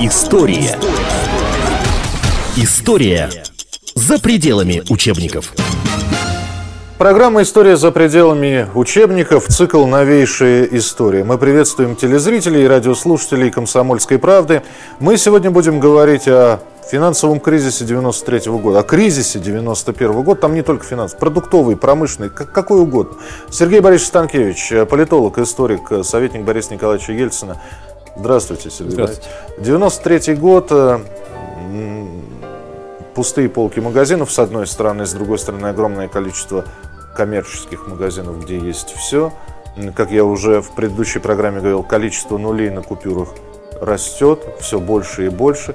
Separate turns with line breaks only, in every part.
История. История за пределами учебников.
Программа «История за пределами учебников», цикл «Новейшая история». Мы приветствуем телезрителей и радиослушателей «Комсомольской правды». Мы сегодня будем говорить о финансовом кризисе 93 -го года, о кризисе 91 -го года, там не только финанс, продуктовый, промышленный, как, какой угодно. Сергей Борисович Станкевич, политолог, историк, советник Бориса Николаевича Ельцина. Здравствуйте, Сергей
Здравствуйте.
93 год, э, пустые полки магазинов, с одной стороны, с другой стороны, огромное количество коммерческих магазинов, где есть все. Как я уже в предыдущей программе говорил, количество нулей на купюрах растет все больше и больше.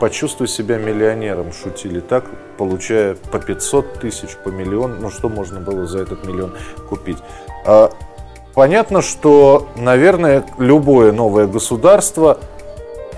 Почувствуй себя миллионером, шутили так, получая по 500 тысяч, по миллион. Ну, что можно было за этот миллион купить? А Понятно, что, наверное, любое новое государство,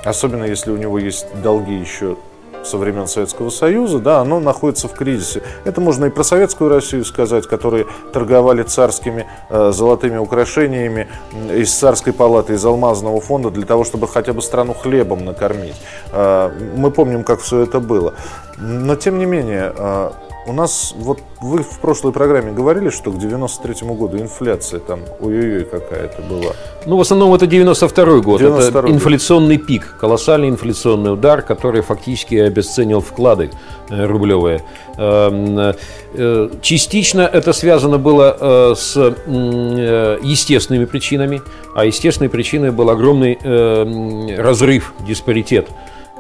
особенно если у него есть долги еще со времен Советского Союза, да, оно находится в кризисе. Это можно и про Советскую Россию сказать, которые торговали царскими э, золотыми украшениями из царской палаты, из алмазного фонда для того, чтобы хотя бы страну хлебом накормить. Э, мы помним, как все это было. Но тем не менее, э, у нас, вот вы в прошлой программе говорили, что к 93 году инфляция там, ой-ой-ой, какая-то была.
Ну, в основном это 92 год. 92 это инфляционный пик, колоссальный инфляционный удар, который фактически обесценил вклады э, рублевые. Эм, э, частично это связано было э, с естественными причинами, а естественной причиной был огромный разрыв, диспаритет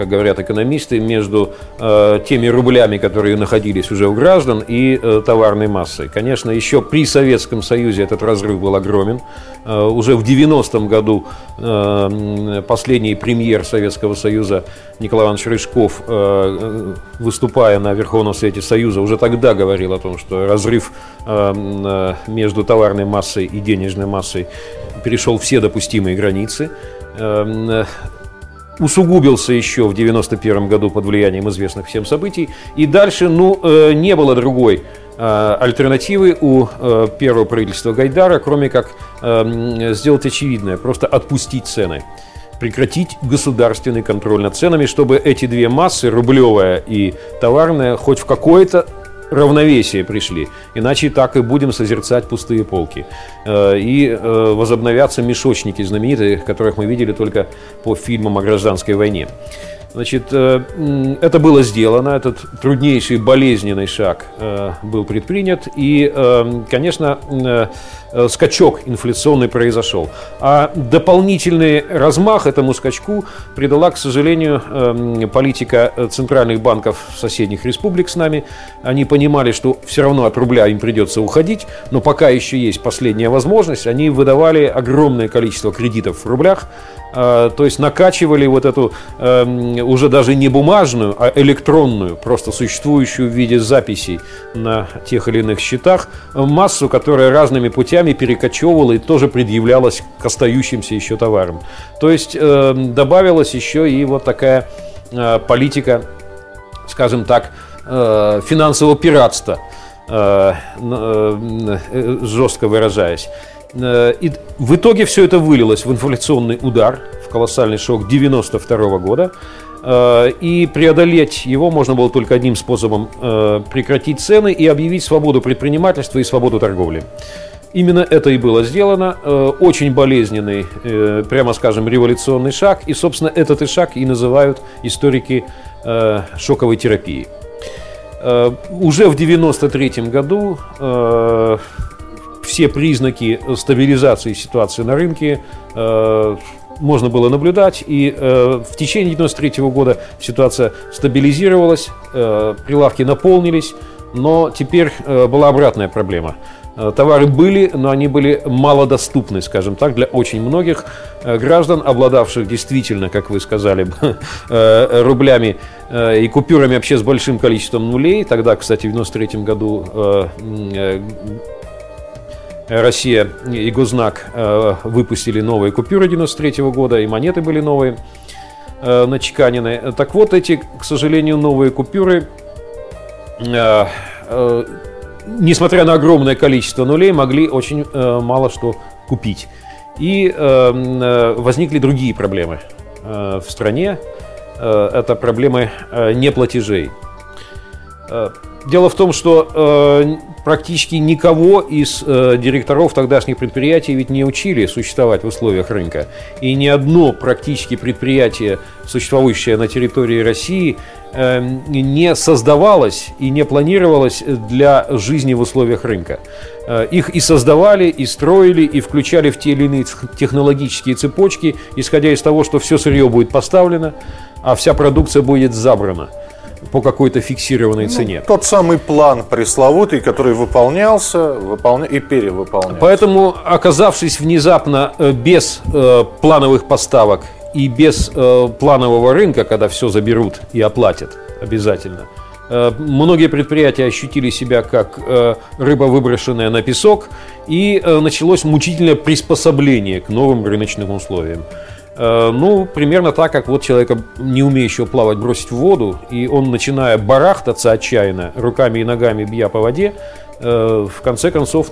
как говорят экономисты, между э, теми рублями, которые находились уже у граждан, и э, товарной массой. Конечно, еще при Советском Союзе этот разрыв был огромен. Э, уже в 90-м году э, последний премьер Советского Союза Николай Иванович Рыжков, э, выступая на Верховном Совете Союза, уже тогда говорил о том, что разрыв э, э между товарной массой и денежной массой перешел все допустимые границы. Усугубился еще в 91 году под влиянием известных всем событий. И дальше, ну, э, не было другой э, альтернативы у э, первого правительства Гайдара, кроме как сделать очевидное, просто отпустить цены прекратить государственный контроль над ценами, чтобы эти две массы, рублевая и товарная, хоть в какое-то равновесие пришли. Иначе так и будем созерцать пустые полки. Э, и э, возобновятся мешочники знаменитые, которых мы видели только по фильмам о гражданской войне. Значит, э, это было сделано, этот труднейший болезненный шаг был предпринят, и, конечно, скачок инфляционный произошел. А дополнительный размах этому скачку придала, к сожалению, политика центральных банков соседних республик с нами. Они понимали, что все равно от рубля им придется уходить, но пока еще есть последняя возможность, они выдавали огромное количество кредитов в рублях, то есть накачивали вот эту уже даже не бумажную, а электронную, просто существующую в виде записей на тех или иных счетах, массу, которая разными путями перекочевывала и тоже предъявлялась к остающимся еще товарам. То есть э, добавилась еще и вот такая э, политика, скажем так, э, финансового пиратства, э, э, жестко выражаясь. Э, и в итоге все это вылилось в инфляционный удар, в колоссальный шок 92 года. Э, и преодолеть его можно было только одним способом э, – прекратить цены и объявить свободу предпринимательства и свободу торговли. Именно это и было сделано. Э, очень болезненный, прямо скажем, революционный шаг. И, собственно, этот и шаг и называют историки шоковой терапией. Уже в 1993 году все признаки стабилизации ситуации на рынке можно было наблюдать. И э, в течение 93 года ситуация стабилизировалась, э, прилавки наполнились, но теперь э, была обратная проблема. Э, товары были, но они были малодоступны, скажем так, для очень многих э, граждан, обладавших действительно, как вы сказали, э, рублями и купюрами вообще с большим количеством нулей. Тогда, кстати, в 93 году Россия и Гознак выпустили новые купюры 93 -го года, и монеты были новые начеканены. Так вот, эти, к сожалению, новые купюры, несмотря на огромное количество нулей, могли очень мало что купить. И возникли другие проблемы. в стране – это проблемы неплатежей. Дело в том, что практически никого из э, директоров тогдашних предприятий ведь не учили существовать в условиях рынка. И ни одно практически предприятие, существующее на территории России, э, не создавалось и не планировалось для жизни в условиях рынка. Э, их и создавали, и строили, и включали в те или иные технологические цепочки, исходя из того, что все сырье будет поставлено, а вся продукция будет забрана по какой-то фиксированной ну, цене.
Тот самый план пресловутый, который выполнялся выполня... и перевыполнялся.
Поэтому, оказавшись внезапно э, без э, плановых поставок и без э, планового рынка, когда все заберут и оплатят обязательно, э, многие предприятия ощутили себя как э, рыба, выброшенная на песок, и э, началось мучительное приспособление к новым рыночным условиям. Э, ну, примерно так, как вот человека, не умеющего плавать, бросить в воду, и он, начиная барахтаться отчаянно, руками и ногами бья по воде, э, в конце концов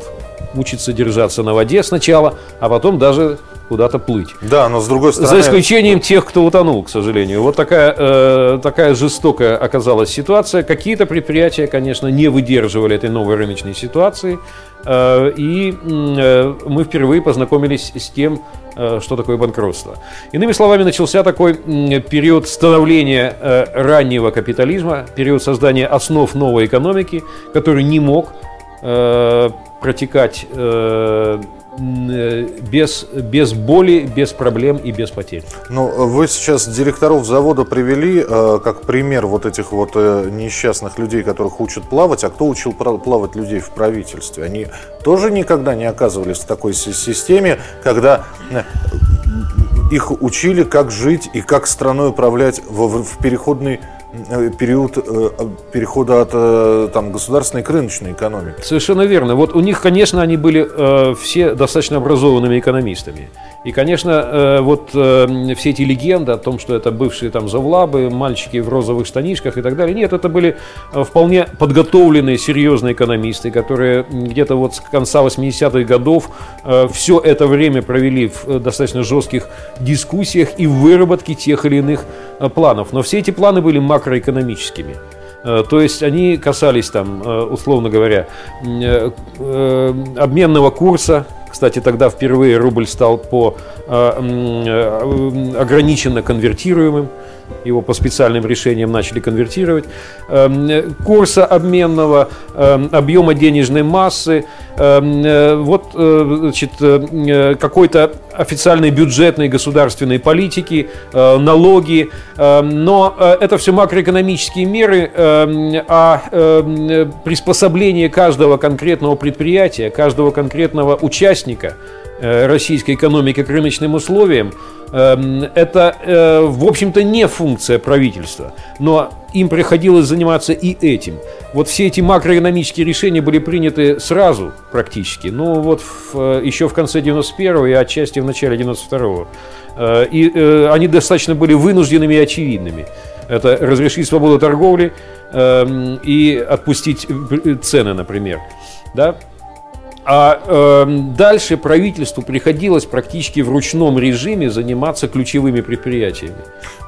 учится держаться на воде сначала, а потом даже куда-то плыть.
Да, но с другой стороны...
За исключением тех, кто утонул, к сожалению. Вот такая, э, такая жестокая оказалась ситуация. Какие-то предприятия, конечно, не выдерживали этой новой рыночной ситуации. Э, и э, мы впервые познакомились с тем, э, что такое банкротство. Иными словами, начался такой период становления раннего капитализма, период создания основ новой экономики, который не мог протекать без, без боли, без проблем и без потерь.
Ну, вы сейчас директоров завода привели э, как пример вот этих вот э, несчастных людей, которых учат плавать. А кто учил плавать людей в правительстве? Они тоже никогда не оказывались в такой системе, когда э, их учили, как жить и как страной управлять в, в переходный Э, период э, перехода от э, там, государственной к рыночной экономике.
Совершенно верно. Вот у них, конечно, они были э, все достаточно образованными экономистами. И, конечно, э, вот э, все эти легенды о том, что это бывшие там завлабы, мальчики в розовых штанишках и так далее. Нет, это были вполне подготовленные, серьезные экономисты, которые где-то вот с конца 80-х годов все это время провели в достаточно жестких дискуссиях и выработке тех или иных планов. Но все эти планы были макроэкономическими. Э, то есть они касались там, э, условно говоря, э, обменного курса. Кстати, тогда впервые рубль стал по ограниченно конвертируемым его по специальным решениям начали конвертировать, эм, курса обменного, эм, объема денежной массы, эм, э, вот э, значит, э, какой-то официальной бюджетной государственной политики, налоги, но это все макроэкономические меры, а приспособление каждого конкретного предприятия, каждого конкретного участника российской экономики к рыночным условиям – Эм, это, э, в общем-то, не функция правительства, но им приходилось заниматься и этим. Вот все эти макроэкономические решения были приняты сразу практически, ну вот в, еще в конце 91-го и отчасти в начале 92-го. Э, и э, они достаточно были вынужденными и очевидными. Это разрешить свободу торговли эм, и отпустить цены, например. Да? А э, дальше правительству приходилось практически в ручном режиме заниматься ключевыми предприятиями.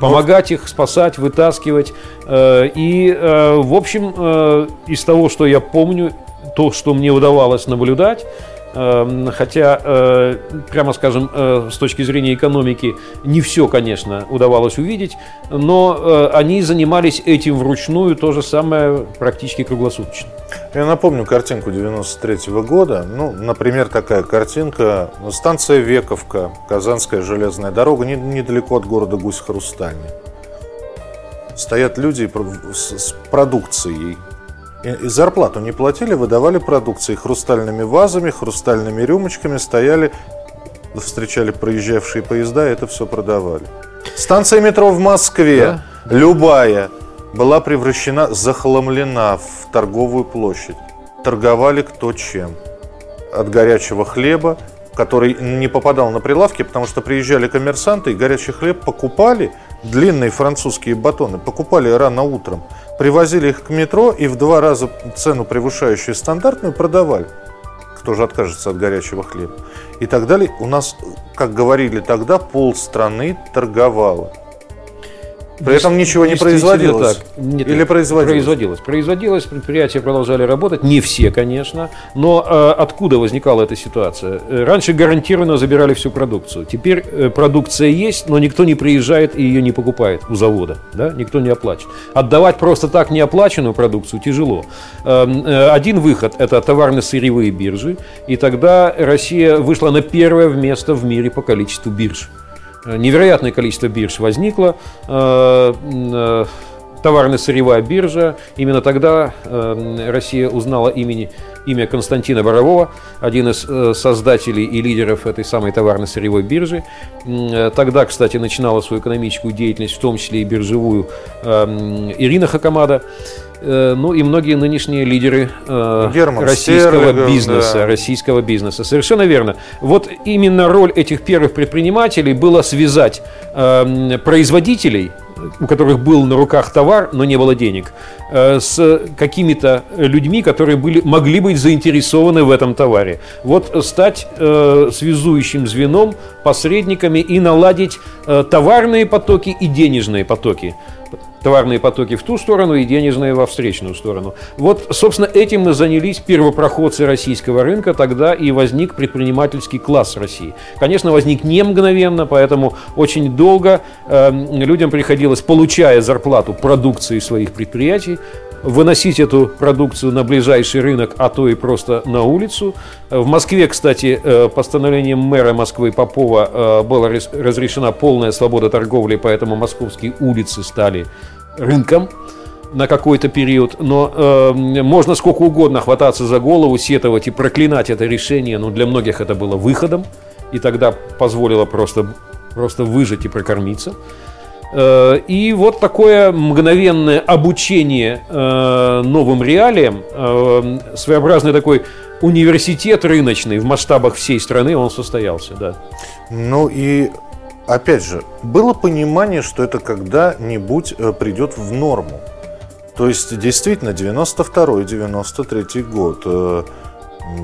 Помогать их спасать, вытаскивать. Э, и, э, в общем, э, из того, что я помню, то, что мне удавалось наблюдать, хотя, э, прямо скажем, э, с точки зрения экономики не все, конечно, удавалось увидеть, но э, они занимались этим вручную, то же самое практически круглосуточно.
Я напомню картинку 93 -го года. Ну, например, такая картинка. Станция Вековка, Казанская железная дорога, недалеко от города Гусь-Хрустальный. Стоят люди с продукцией и зарплату не платили, выдавали продукции хрустальными вазами, хрустальными рюмочками, стояли, встречали проезжавшие поезда, это все продавали. Станция метро в Москве, да? любая, была превращена, захламлена в торговую площадь. Торговали кто чем. От горячего хлеба, который не попадал на прилавки, потому что приезжали коммерсанты и горячий хлеб покупали, длинные французские батоны, покупали рано утром привозили их к метро и в два раза цену, превышающую стандартную, продавали. кто же откажется от горячего хлеба? И так далее. У нас, как говорили тогда, пол страны торговало. При этом ничего не производилось. Так.
Нет, Или производилось? Производилось. Производилось, предприятия продолжали работать. Не все, конечно. Но э, откуда возникала эта ситуация? Э, раньше гарантированно забирали всю продукцию. Теперь э, продукция есть, но никто не приезжает и ее не покупает у завода. Да? Никто не оплачивает. Отдавать просто так неоплаченную продукцию тяжело. Э, э, один выход – это товарно-сырьевые биржи. И тогда Россия вышла на первое место в мире по количеству бирж. Э, невероятное количество бирж возникло. Э, э, товарно-сырьевая биржа. Именно тогда Россия узнала имени, имя Константина Борового, один из создателей и лидеров этой самой товарно-сырьевой биржи. Тогда, кстати, начинала свою экономическую деятельность, в том числе и биржевую, Ирина Хакамада. Э, ну и многие нынешние лидеры э, Герман российского Стерлигов, бизнеса, да. российского бизнеса. Совершенно верно. Вот именно роль этих первых предпринимателей была связать э, производителей у которых был на руках товар, но не было денег, с какими-то людьми, которые были, могли быть заинтересованы в этом товаре. Вот стать э, связующим звеном, посредниками и наладить э, товарные потоки и денежные потоки товарные потоки в ту сторону и денежные во встречную сторону. Вот, собственно, этим мы занялись первопроходцы российского рынка, тогда и возник предпринимательский класс России. Конечно, возник не мгновенно, поэтому очень долго э, людям приходилось, получая зарплату продукции своих предприятий, выносить эту продукцию на ближайший рынок, а то и просто на улицу. В Москве, кстати, э, постановлением мэра Москвы Попова э, была разрешена полная свобода торговли, поэтому московские улицы стали рынком на какой-то период, но э, можно сколько угодно хвататься за голову, сетовать и проклинать это решение, но для многих это было выходом, и тогда позволило просто, просто выжить и прокормиться. Э, и вот такое мгновенное обучение э, новым реалиям, э, своеобразный такой университет рыночный в масштабах всей страны, он состоялся, да.
Ну и опять же, было понимание, что это когда-нибудь придет в норму. То есть, действительно, 92-93 год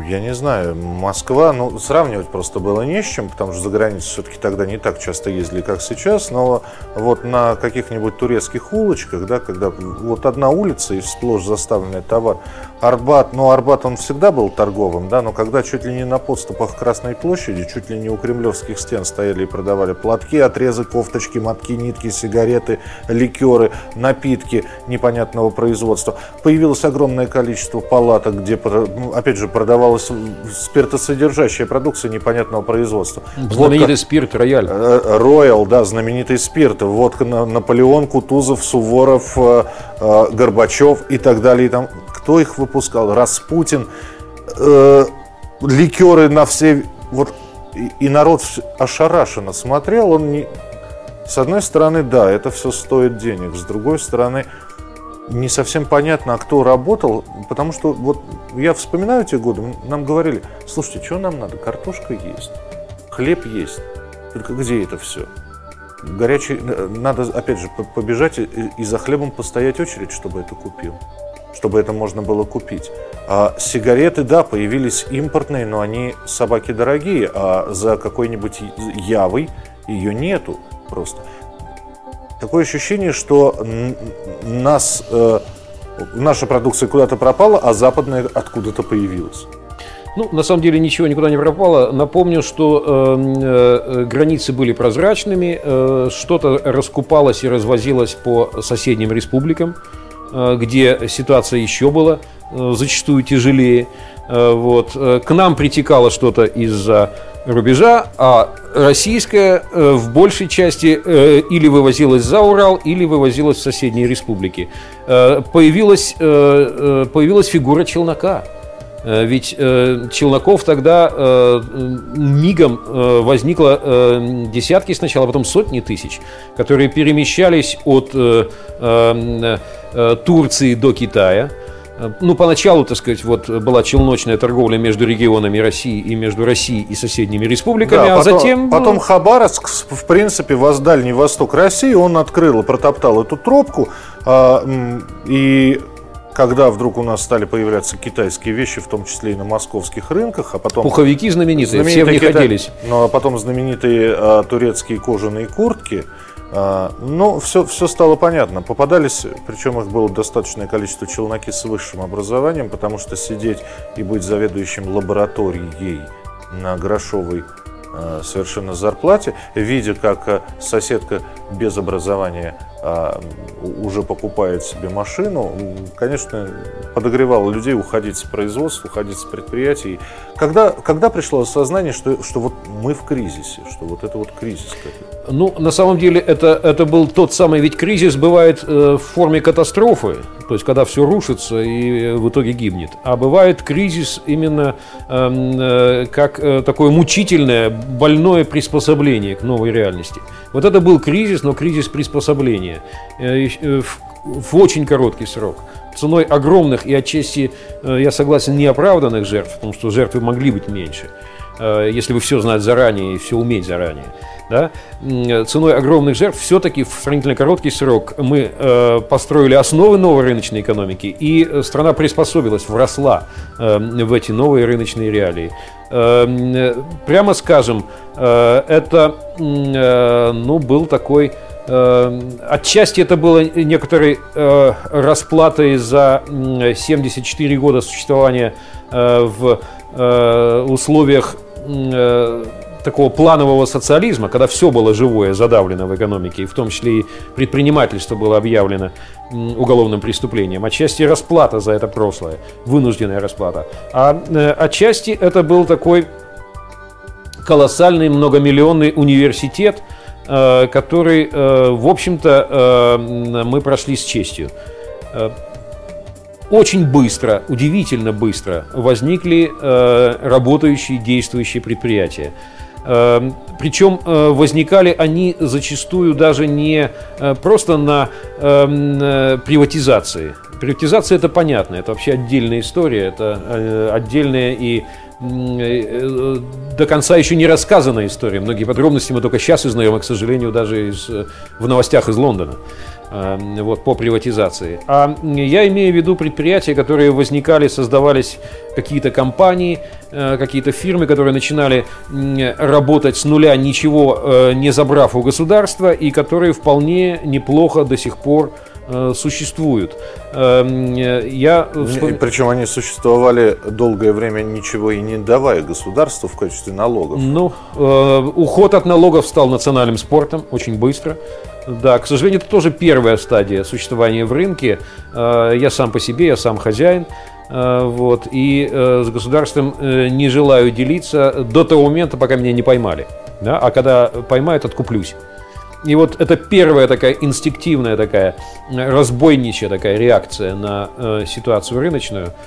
я не знаю, Москва, ну, сравнивать просто было не с чем, потому что за границу все-таки тогда не так часто ездили, как сейчас, но вот на каких-нибудь турецких улочках, да, когда вот одна улица и сплошь заставленный товар, Арбат, ну, Арбат, он всегда был торговым, да, но когда чуть ли не на подступах Красной площади, чуть ли не у кремлевских стен стояли и продавали платки, отрезы, кофточки, мотки, нитки, сигареты, ликеры, напитки непонятного производства, появилось огромное количество палаток, где, ну, опять же, продавалась спиртосодержащая продукция непонятного производства.
Знаменитый Водка, спирт «Рояль».
Э, «Роял», да, знаменитый спирт. Водка Наполеон, Кутузов, Суворов, э, э, Горбачев и так далее. И там кто их выпускал? Распутин, э, ликеры на все... Вот, и, и народ ошарашенно смотрел, он не... С одной стороны, да, это все стоит денег, с другой стороны, не совсем понятно, а кто работал, потому что вот я вспоминаю те годы, нам говорили, слушайте, что нам надо, картошка есть, хлеб есть, только где это все? Горячий, э, надо, опять же, побежать и, за хлебом постоять очередь, чтобы это купил чтобы это можно было купить. А сигареты, да, появились импортные, но они собаки дорогие, а за какой-нибудь явой ее нету просто. Такое ощущение, что нас, э, наша продукция куда-то пропала, а западная откуда-то появилась.
Ну, на самом деле ничего никуда не пропало. Напомню, что э, э, границы были прозрачными, э, что-то раскупалось и развозилось по соседним республикам. Э, где ситуация еще была э, зачастую тяжелее. Э, вот. К нам притекало что-то из-за рубежа, а российское в большей части или вывозилось за Урал, или вывозилось в соседние республики. Появилась, появилась фигура челнока. Ведь челноков тогда мигом возникло десятки сначала, а потом сотни тысяч, которые перемещались от Э, Турции до Китая. Э, ну, поначалу, так сказать, вот была челночная торговля между регионами России и между Россией и соседними республиками, да, а
потом,
затем...
Потом Хабаровск, в принципе, воз Дальний Восток России, он открыл и протоптал эту тропку, а, и когда вдруг у нас стали появляться китайские вещи, в том числе и на московских рынках, а потом...
Пуховики знаменитые, знаменитые все в них китай... оделись.
Ну, а потом знаменитые а, турецкие кожаные куртки. А, ну, все, все стало понятно. Попадались, причем их было достаточное количество челноки с высшим образованием, потому что сидеть и быть заведующим лабораторией на грошовой а, совершенно зарплате, видя, как а, соседка без образования уже покупает себе машину, конечно, подогревало людей уходить с производства, уходить с предприятий. Когда, когда пришло осознание, что, что вот мы в кризисе, что вот это вот кризис какой-то?
Ну, на самом деле, это, это был тот самый, ведь кризис бывает э, в форме катастрофы, то есть когда все рушится и в итоге гибнет. А бывает кризис именно эм, э, как э, такое мучительное, больное приспособление к новой реальности. Вот это был кризис, но кризис приспособления э, в очень короткий срок ценой огромных и отчасти, я согласен, неоправданных жертв, потому что жертвы могли быть меньше, если бы все знать заранее и все уметь заранее. Да? Ценой огромных жертв все-таки в сравнительно короткий срок мы построили основы новой рыночной экономики, и страна приспособилась, вросла в эти новые рыночные реалии. Эм, прямо скажем, э, это э, ну, был такой э, Отчасти это было некоторой расплатой за 74 года существования в условиях такого планового социализма, когда все было живое, задавлено в экономике, и в том числе и предпринимательство было объявлено уголовным преступлением. Отчасти расплата за это прошлое, вынужденная расплата. А э, отчасти это был такой колоссальный многомиллионный университет, э, который, э, в общем-то, мы прошли с честью очень быстро, удивительно быстро возникли работающие, действующие предприятия. Эм, Причем э, возникали они зачастую даже не э, просто на эм, э, приватизации. Приватизация это понятно, это вообще отдельная история, это отдельная и до конца еще не рассказанная история. Многие подробности мы только сейчас узнаем, а, к сожалению, даже из, в новостях из Лондона. Эм, вот, по приватизации. А я имею в виду предприятия, которые возникали, создавались какие-то компании, э, какие-то фирмы, которые начинали работать с нуля, ничего э, не забрав у государства, и которые вполне неплохо до сих пор э, существуют. Эм,
я... Причем они существовали долгое время, ничего и не давая государству в качестве налогов.
Ну, уход от налогов стал национальным спортом очень быстро. Да, к сожалению, это тоже первая стадия существования в рынке. Э, я сам по себе, я сам хозяин. Э, вот, и э, с государством не желаю делиться до того момента, пока меня не поймали. Да? А когда поймают, откуплюсь. И вот это первая такая инстинктивная такая разбойничья такая реакция на ситуацию рыночную –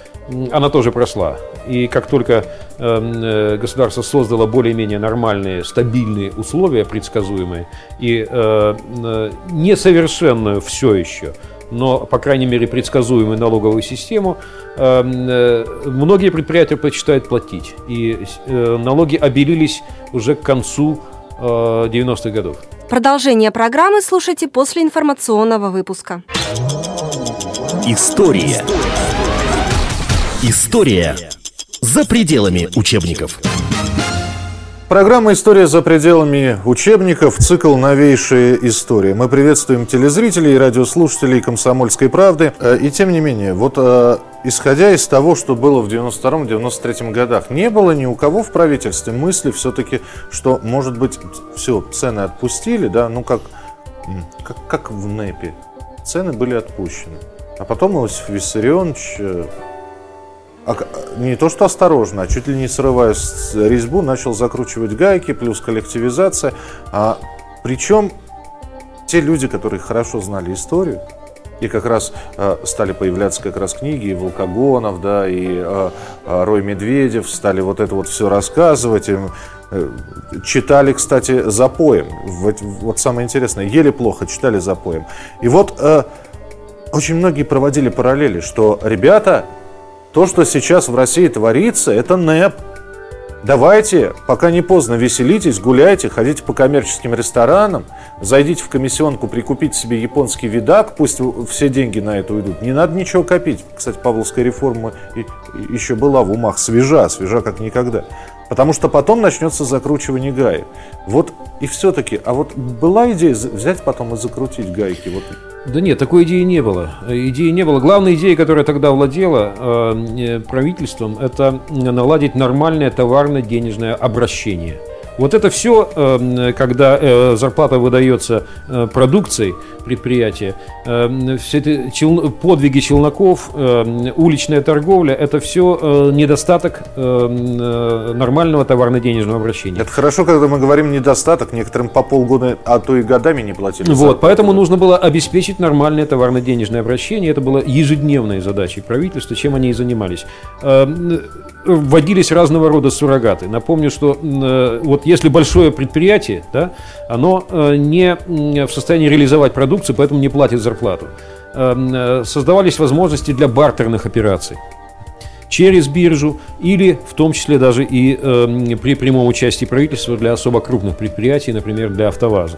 она тоже прошла. И как только эм, э, государство создало более-менее нормальные, стабильные условия, предсказуемые, и э, э, несовершенную все еще, но, по крайней мере, предсказуемую налоговую систему, эм, э, многие предприятия предпочитают платить. И э, налоги обелились уже к концу 90-х годов.
Продолжение программы слушайте после информационного выпуска.
История. История за пределами учебников.
Программа «История за пределами учебников», цикл «Новейшая история». Мы приветствуем телезрителей и радиослушателей «Комсомольской правды». Э, и тем не менее, вот э, исходя из того, что было в 92-93 годах, не было ни у кого в правительстве мысли все-таки, что, может быть, все, цены отпустили, да, ну как, как, как в НЭПе. Цены были отпущены. А потом Иосиф Виссарионович э, не то что осторожно, а чуть ли не срывая резьбу, начал закручивать гайки, плюс коллективизация. А, причем те люди, которые хорошо знали историю, и как раз э, стали появляться как раз книги и Волкогонов, да, и э, Рой Медведев, стали вот это вот все рассказывать. И, э, читали, кстати, запоем. Вот, вот самое интересное, ели плохо, читали запоем. И вот э, очень многие проводили параллели, что ребята то, что сейчас в России творится, это НЭП. Давайте, пока не поздно, веселитесь, гуляйте, ходите по коммерческим ресторанам, зайдите в комиссионку, прикупите себе японский видак, пусть все деньги на это уйдут. Не надо ничего копить. Кстати, Павловская реформа еще была в умах свежа, свежа как никогда. Потому что потом начнется закручивание гаек. Вот и все-таки, а вот была идея взять потом и закрутить гайки? Вот
да нет, такой идеи не было. Идеи не было. Главная идея, которая тогда владела э, правительством, это наладить нормальное товарно-денежное обращение – вот это все, эм, когда э, зарплата выдается э, продукцией предприятия, эм, все эти подвиги челноков, эм, уличная торговля, это все э, недостаток нормального товарно-денежного обращения.
Это хорошо, когда мы говорим недостаток, некоторым по полгода, а то и годами не платили.
Вот, поэтому нужно было обеспечить нормальное товарно-денежное обращение. Это было ежедневной задачей правительства, чем они и занимались вводились разного рода суррогаты. Напомню, что вот если большое предприятие, да, оно э, не в состоянии реализовать продукцию, поэтому не платит зарплату. Э, создавались возможности для бартерных операций через биржу или в том числе даже и э, при прямом участии правительства для особо крупных предприятий, например, для автоваза.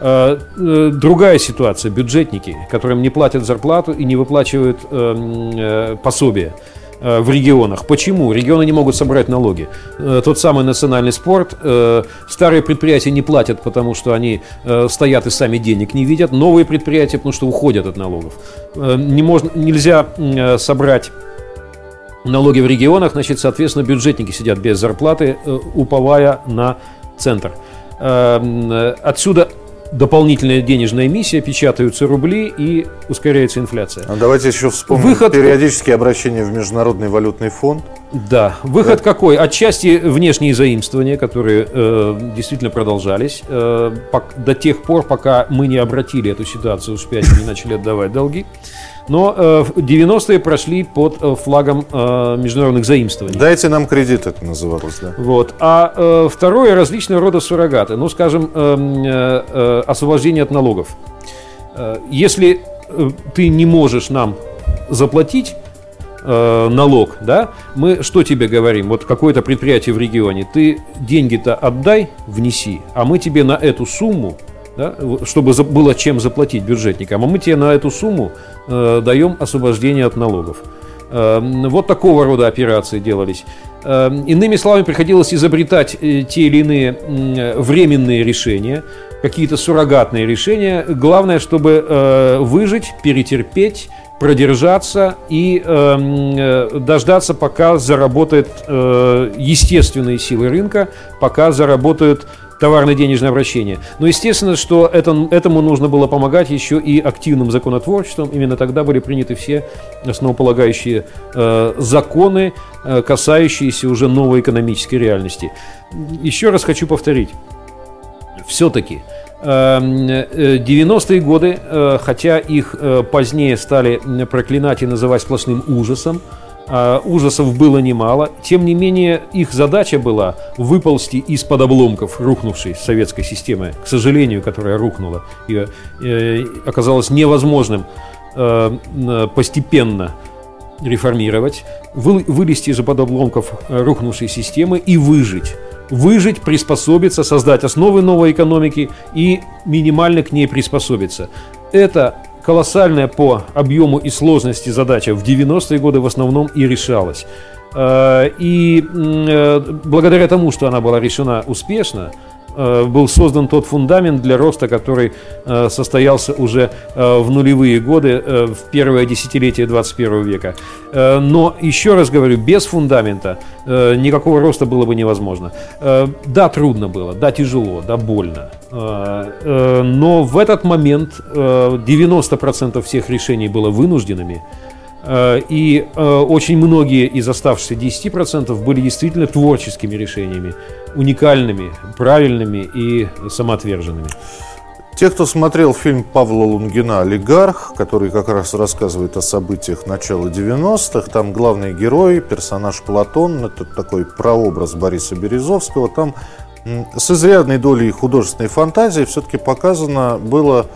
Э, э, другая ситуация, бюджетники, которым не платят зарплату и не выплачивают э, э, пособия. Э, в регионах. Почему? Регионы не могут собрать налоги. Э, тот самый национальный спорт. Э, старые предприятия не платят, потому что они стоят и сами денег не видят. Новые предприятия, потому что уходят от налогов. Не можно, нельзя собрать налоги в регионах, значит, соответственно, бюджетники сидят без зарплаты, уповая на центр. Отсюда дополнительная денежная эмиссия, печатаются рубли и ускоряется инфляция.
А давайте еще вспомним Выход... периодические обращения в Международный валютный фонд.
Да, выход да. какой? Отчасти внешние заимствования, которые э, действительно продолжались э, до тех пор, пока мы не обратили эту ситуацию вспять и не начали отдавать долги. Но э, 90-е прошли под э, флагом э, международных заимствований.
Дайте нам кредит, это называлось, да.
Вот. А э, второе различные рода суррогаты. Ну, скажем, э, э, э, освобождение от налогов. Э, если э, ты не можешь нам заплатить э, налог, да, мы что тебе говорим? Вот какое-то предприятие в регионе, ты деньги-то отдай, внеси, а мы тебе на эту сумму да, чтобы было чем заплатить бюджетникам. А мы тебе на эту сумму э, даем освобождение от налогов. Э, вот такого рода операции делались. Э, иными словами, приходилось изобретать э, те или иные э, временные решения, какие-то суррогатные решения. Главное, чтобы э, выжить, перетерпеть, продержаться и эм, э, дождаться, пока заработают э, естественные силы рынка, пока заработают товарно-денежное обращение. Но естественно, что это, этому нужно было помогать еще и активным законотворчеством. Именно тогда были приняты все основополагающие э, законы, э, касающиеся уже новой экономической реальности. Еще раз хочу повторить. Все-таки 90-е эм, э, годы, э, хотя их э, позднее стали проклинать и называть сплошным ужасом, ужасов было немало. Тем не менее, их задача была выползти из-под обломков рухнувшей советской системы, к сожалению, которая рухнула, и э, оказалось невозможным э, постепенно реформировать, вылезти из-под обломков рухнувшей системы и выжить выжить, приспособиться, создать основы новой экономики и минимально к ней приспособиться. Это колоссальная по объему и сложности задача в 90-е годы в основном и решалась. Э, и э, благодаря тому, что она была решена успешно, был создан тот фундамент для роста, который э, состоялся уже э, в нулевые годы, в первое десятилетие 21 века. Но, еще раз говорю, без фундамента никакого роста было бы невозможно. Да, трудно было, да, тяжело, да, больно. Но в этот момент 90% всех решений было вынужденными. Э, и э, очень многие из оставшихся 10% были действительно творческими решениями, уникальными, правильными и самоотверженными.
Те, кто смотрел фильм Павла Лунгина «Олигарх», который как раз рассказывает о событиях начала 90-х, там главный герой, персонаж Платон, это такой прообраз Бориса Березовского, там с изрядной долей художественной фантазии все-таки показано было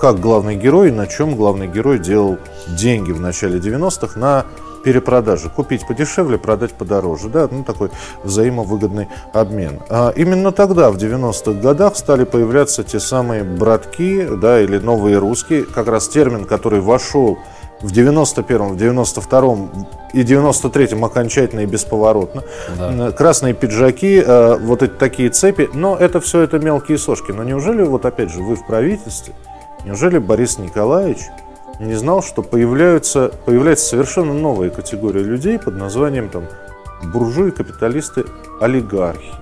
как главный герой, на чем главный герой делал деньги в начале 90-х, на перепродажи. Купить подешевле, продать подороже. Да, ну такой взаимовыгодный обмен. А именно тогда, в 90-х годах, стали появляться те самые братки, да, или новые русские, как раз термин, который вошел в 91-м, в 92-м и 93-м окончательно и бесповоротно. Да. Красные пиджаки, э, вот эти такие цепи. Но это все это мелкие сошки. Но неужели, вот опять же, вы в правительстве, неужели Борис Николаевич не знал, что появляются, появляется совершенно новая категория людей под названием там буржуи, капиталисты, олигархи?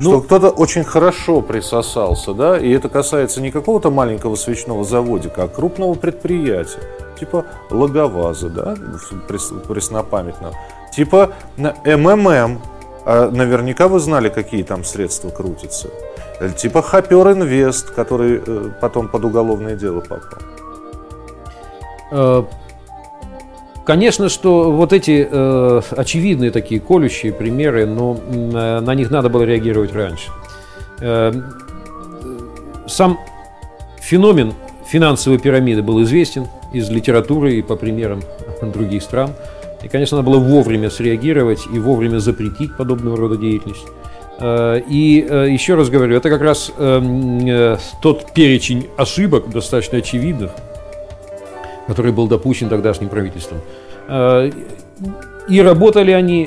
Ну, что кто-то очень хорошо присосался, да, и это касается не какого-то маленького свечного заводика, а крупного предприятия типа Логоваза, да, преснопамятного, типа МММ, а наверняка вы знали, какие там средства крутятся. Типа Хапер Инвест, который э, потом под уголовное дело попал.
Э, конечно, что вот эти э, очевидные такие колющие примеры, но э, на них надо было реагировать раньше. Э, сам феномен финансовой пирамиды был известен из литературы и по примерам других стран. И, конечно, надо было вовремя среагировать и вовремя запретить подобного рода деятельность. Э, и э, еще раз говорю, это как раз эм, тот перечень ошибок, достаточно очевидных, который был допущен тогдашним правительством. И работали они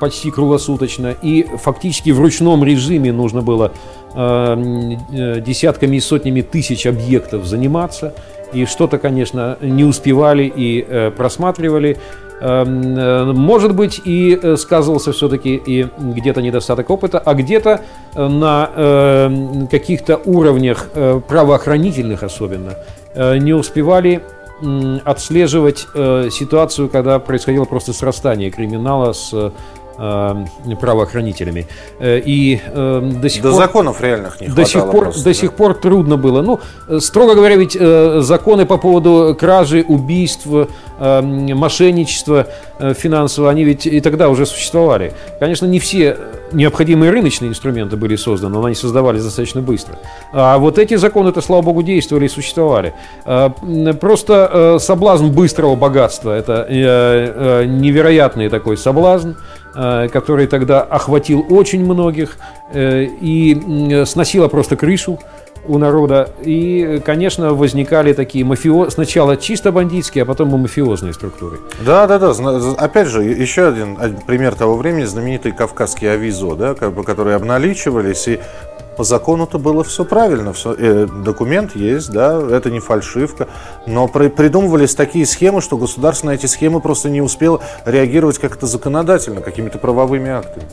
почти круглосуточно, и фактически в ручном режиме нужно было десятками и сотнями тысяч объектов заниматься – и что-то, конечно, не успевали и э, просматривали. Э, может быть, и э, сказывался все-таки и где-то недостаток опыта, а где-то э, на э, каких-то уровнях э, правоохранительных особенно э, не успевали отслеживать э, ситуацию, когда происходило просто срастание криминала с Э, правоохранителями. Э, и э, до сих
до
пор...
законов реальных не
до сих пор,
просто,
До да? сих пор трудно было. Ну, строго говоря, ведь законы по поводу кражи, убийств, мошенничества финансового, они ведь и тогда уже существовали. Конечно, не все необходимые рыночные инструменты были созданы, но они создавались достаточно быстро. А вот эти законы, это, слава богу, действовали и существовали. Просто соблазн быстрого богатства, это невероятный такой соблазн, Э, который тогда охватил очень многих э, и сносила просто крышу у народа. И, конечно, возникали такие мафио... сначала чисто бандитские, а потом и мафиозные структуры.
Да, да, да. Опять же, еще один пример того времени, знаменитый кавказский авизо, да, которые обналичивались и по закону-то было все правильно, все, э, документ есть, да, это не фальшивка, но при, придумывались такие схемы, что государство на эти схемы просто не успело реагировать как-то законодательно, какими-то правовыми актами.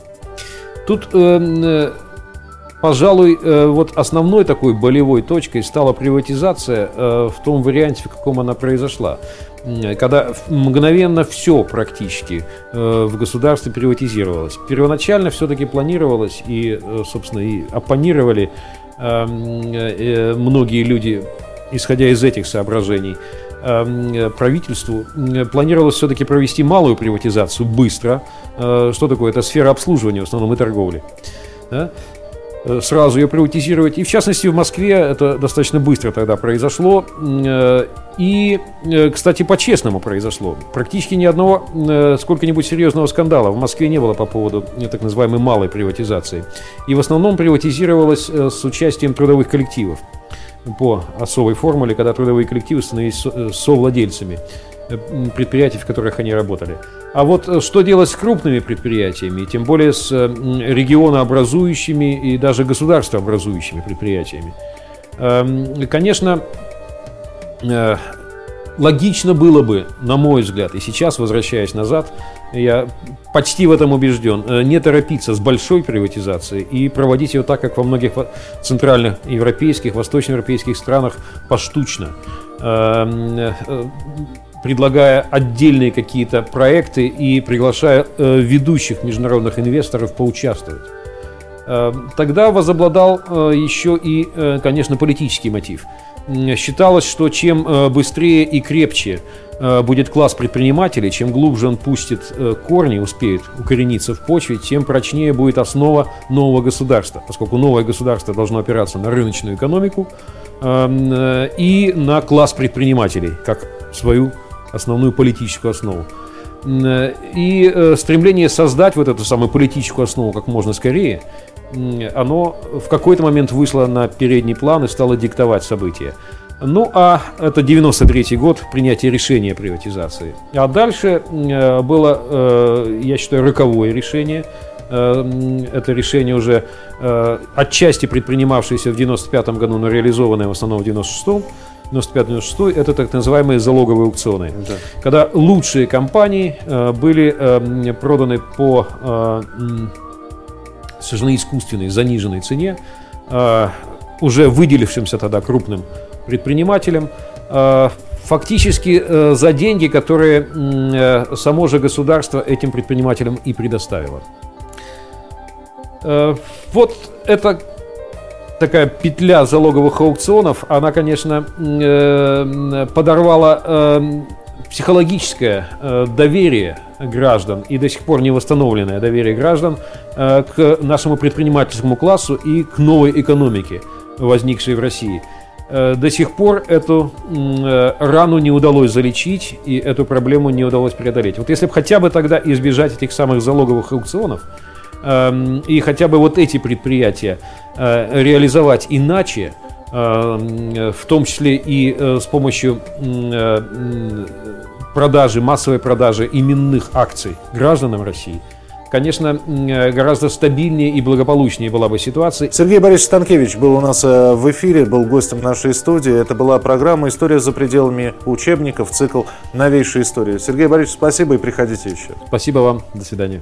Тут, э, э, пожалуй, э, вот основной такой болевой точкой стала приватизация э, в том варианте, в каком она произошла когда мгновенно все практически э, в государстве приватизировалось. Первоначально все-таки планировалось и, собственно, и оппонировали эм, многие люди, исходя из этих соображений, эм, правительству планировалось все-таки провести малую приватизацию быстро. Что такое? Это сфера обслуживания, в основном и торговли. Да? Э, сразу ее приватизировать. И в частности в Москве это достаточно быстро тогда произошло. Э, и, э, кстати, по-честному произошло. Практически ни одного сколько-нибудь серьезного скандала в Москве не было по поводу так называемой малой приватизации. И в основном приватизировалось с участием трудовых коллективов по особой формуле, когда трудовые коллективы становились совладельцами. Э, предприятий, в которых они работали. А вот э, что делать с крупными предприятиями, тем более с регионообразующими и даже государствообразующими предприятиями? Эм, конечно, э, логично было бы, на мой взгляд, и сейчас, возвращаясь назад, я почти в этом убежден, не торопиться с большой приватизацией и проводить ее так, как во многих центральных европейских, восточноевропейских странах, поштучно эм, предлагая отдельные какие-то проекты и приглашая э, ведущих международных инвесторов поучаствовать. Э, тогда возобладал э, еще и, э, конечно, политический мотив. Считалось, что чем э, быстрее и крепче э, будет класс предпринимателей, чем глубже он пустит э, корни, успеет укорениться в почве, тем прочнее будет основа нового государства, поскольку новое государство должно опираться на рыночную экономику эм, и на класс предпринимателей, как свою основную политическую основу. И стремление создать вот эту самую политическую основу как можно скорее, оно в какой-то момент вышло на передний план и стало диктовать события. Ну, а это 93 год, принятие решения приватизации. А дальше было, я считаю, роковое решение – Э, это решение уже э, отчасти предпринимавшееся в 95 году, но реализованное в основном в 96 95-96 это так называемые залоговые аукционы, да. когда лучшие компании э, были проданы по совершенно искусственной, заниженной цене, уже выделившимся тогда крупным предпринимателям, фактически за деньги, которые само же государство этим предпринимателям и предоставило. Э, вот эта такая петля залоговых аукционов, она, конечно, э, подорвала э, психологическое доверие граждан и до сих пор не восстановленное доверие граждан к нашему предпринимательскому классу и к новой экономике, возникшей в России. До сих пор эту рану не удалось залечить и эту проблему не удалось преодолеть. Вот если бы хотя бы тогда избежать этих самых залоговых аукционов, и хотя бы вот эти предприятия э, реализовать иначе, эм, в том числе и э, с помощью э, продажи, массовой продажи именных акций гражданам России, конечно, гораздо стабильнее и благополучнее была бы ситуация.
Сергей Борисович Станкевич был у нас в эфире, был гостем нашей студии. Это была программа «История за пределами учебников», цикл «Новейшая история». Сергей Борисович, спасибо и приходите еще.
Спасибо вам. До свидания.